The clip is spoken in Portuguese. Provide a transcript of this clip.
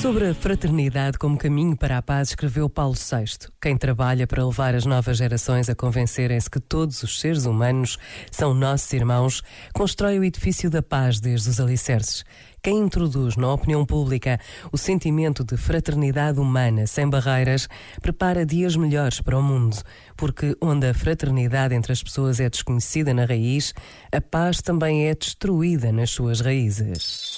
Sobre a fraternidade como caminho para a paz, escreveu Paulo VI. Quem trabalha para levar as novas gerações a convencerem-se que todos os seres humanos são nossos irmãos, constrói o edifício da paz desde os alicerces. Quem introduz na opinião pública o sentimento de fraternidade humana sem barreiras, prepara dias melhores para o mundo, porque onde a fraternidade entre as pessoas é desconhecida na raiz, a paz também é destruída nas suas raízes.